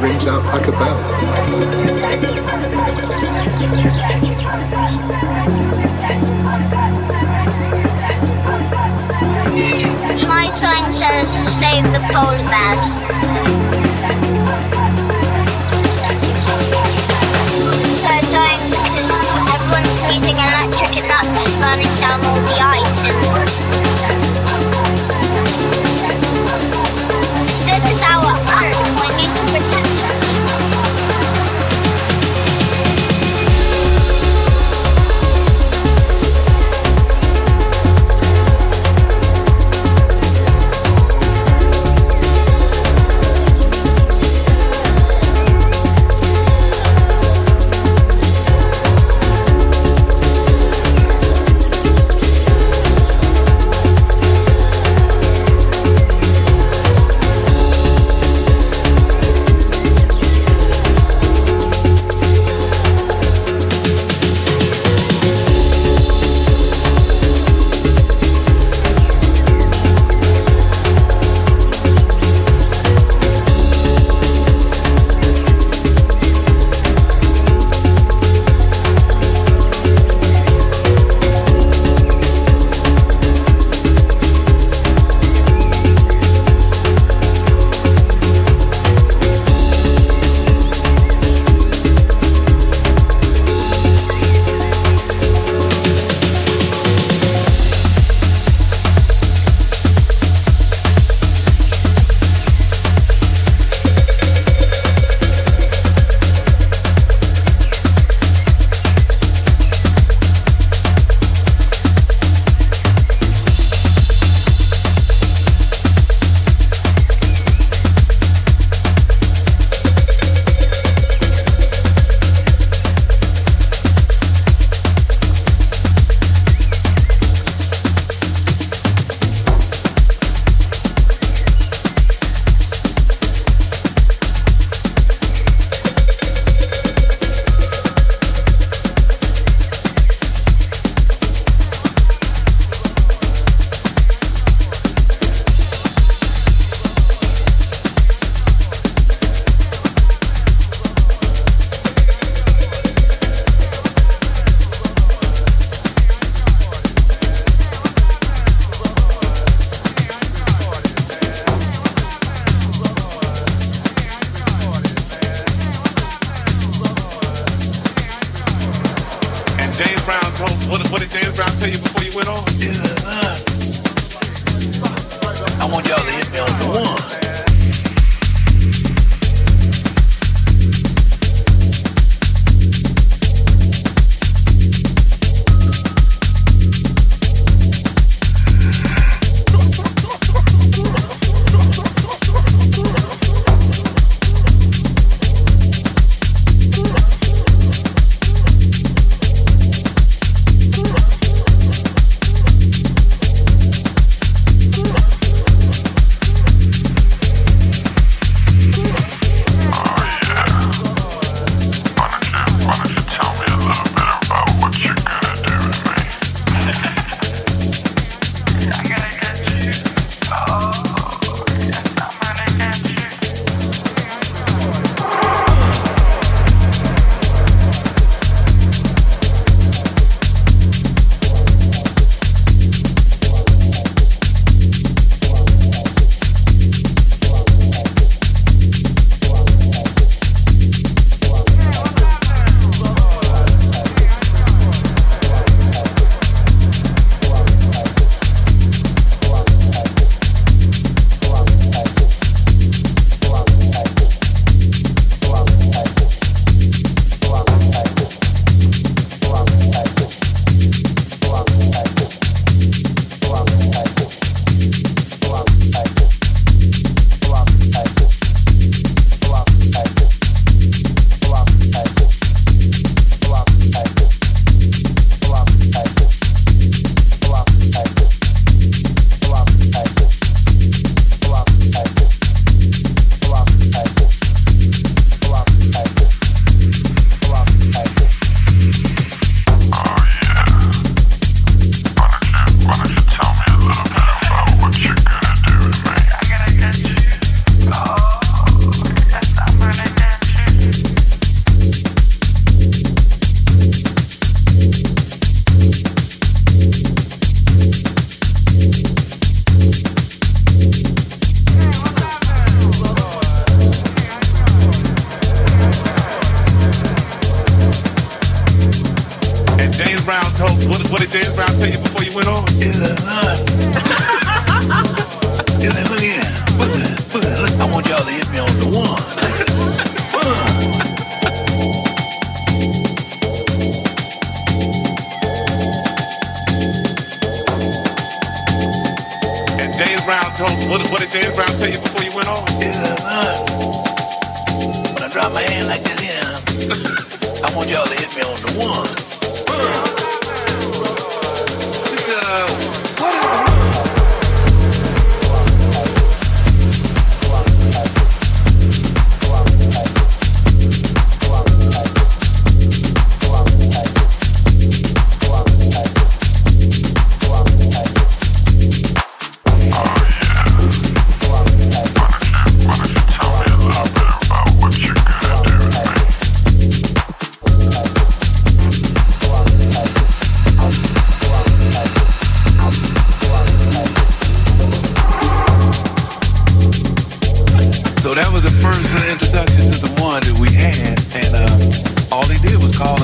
rings out like a bell.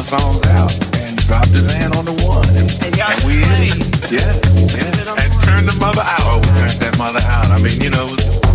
songs out and dropped his hand on the one. And, and we, yeah, yeah, and turned the mother out. Oh, we turned that mother out. I mean, you know.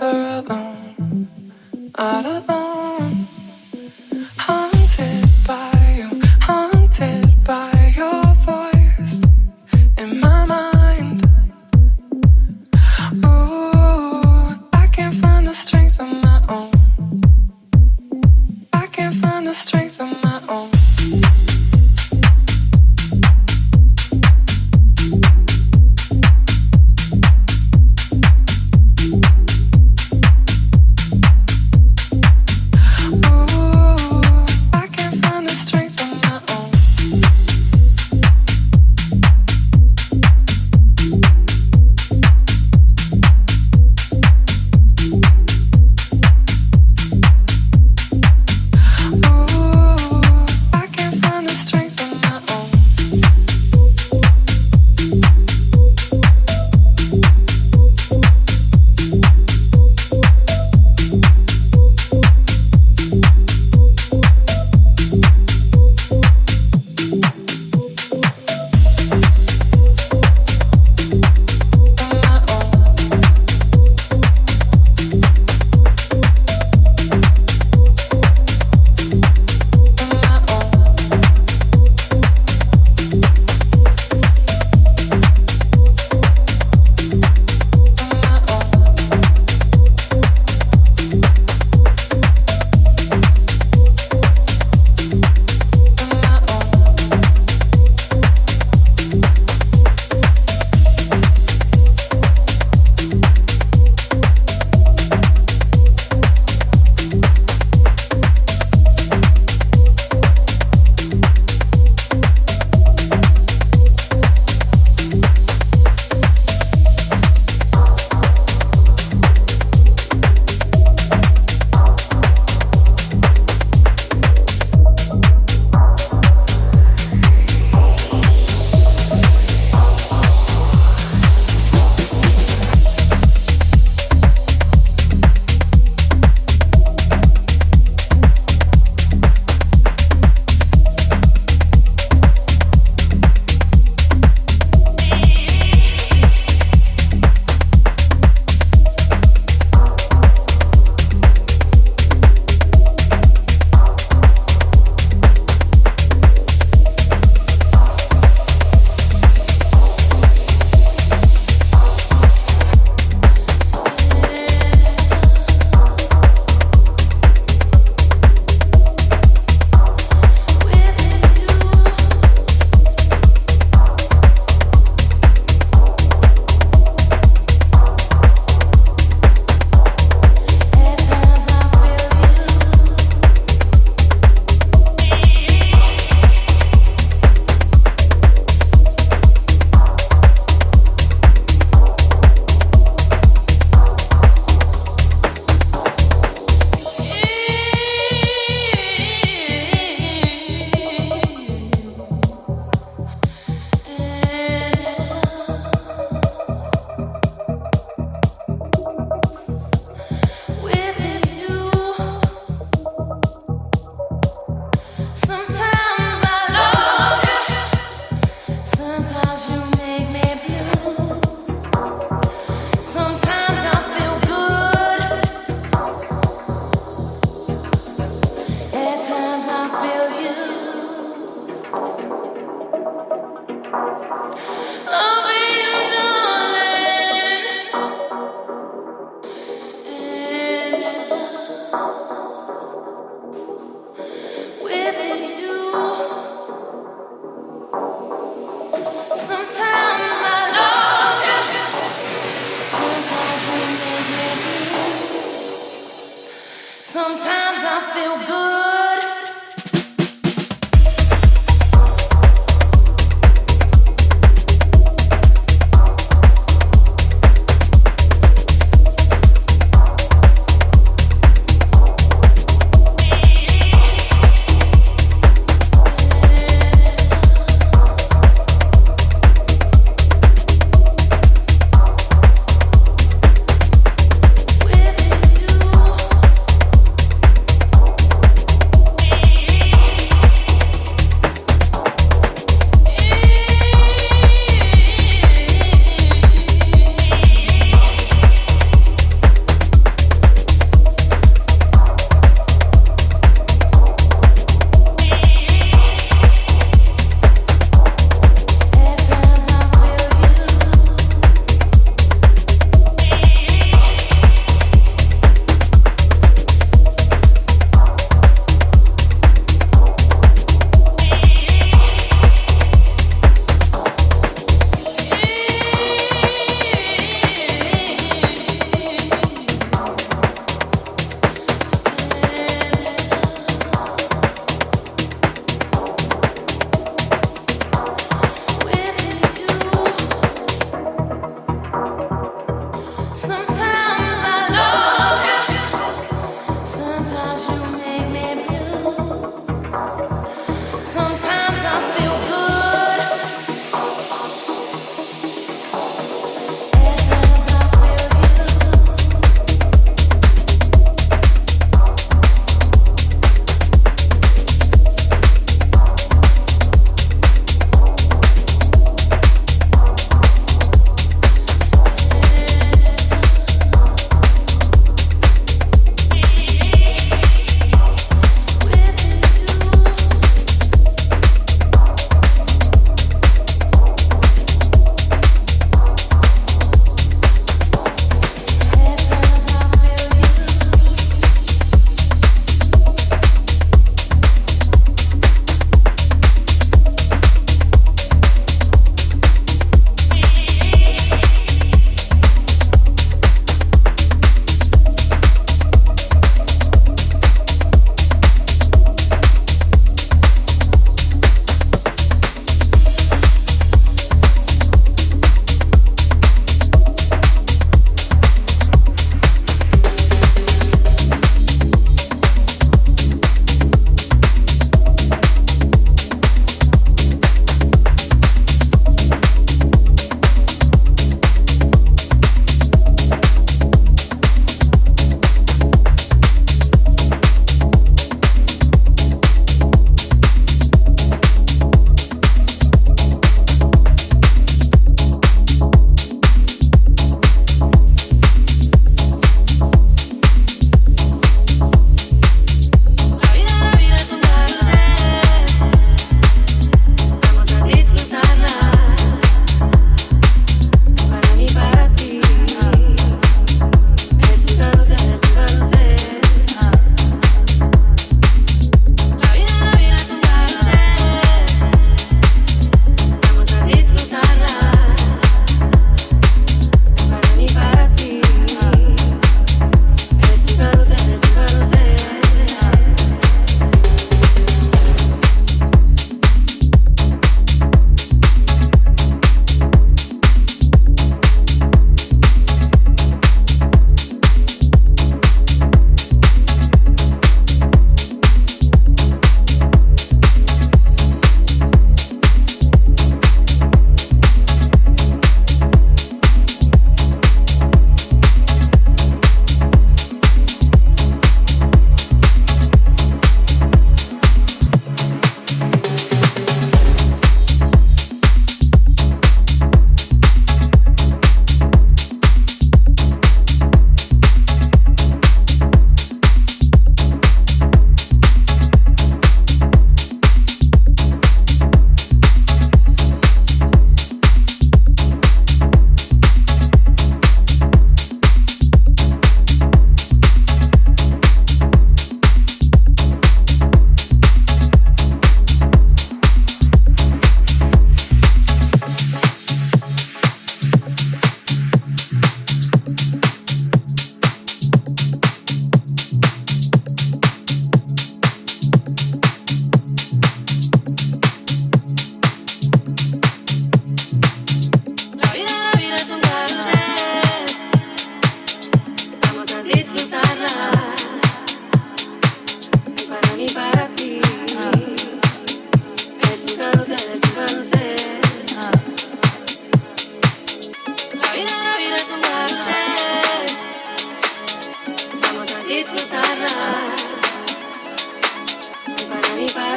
never alone, not alone.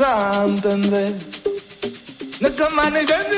kabisa mpenzi nakamani penzi penzi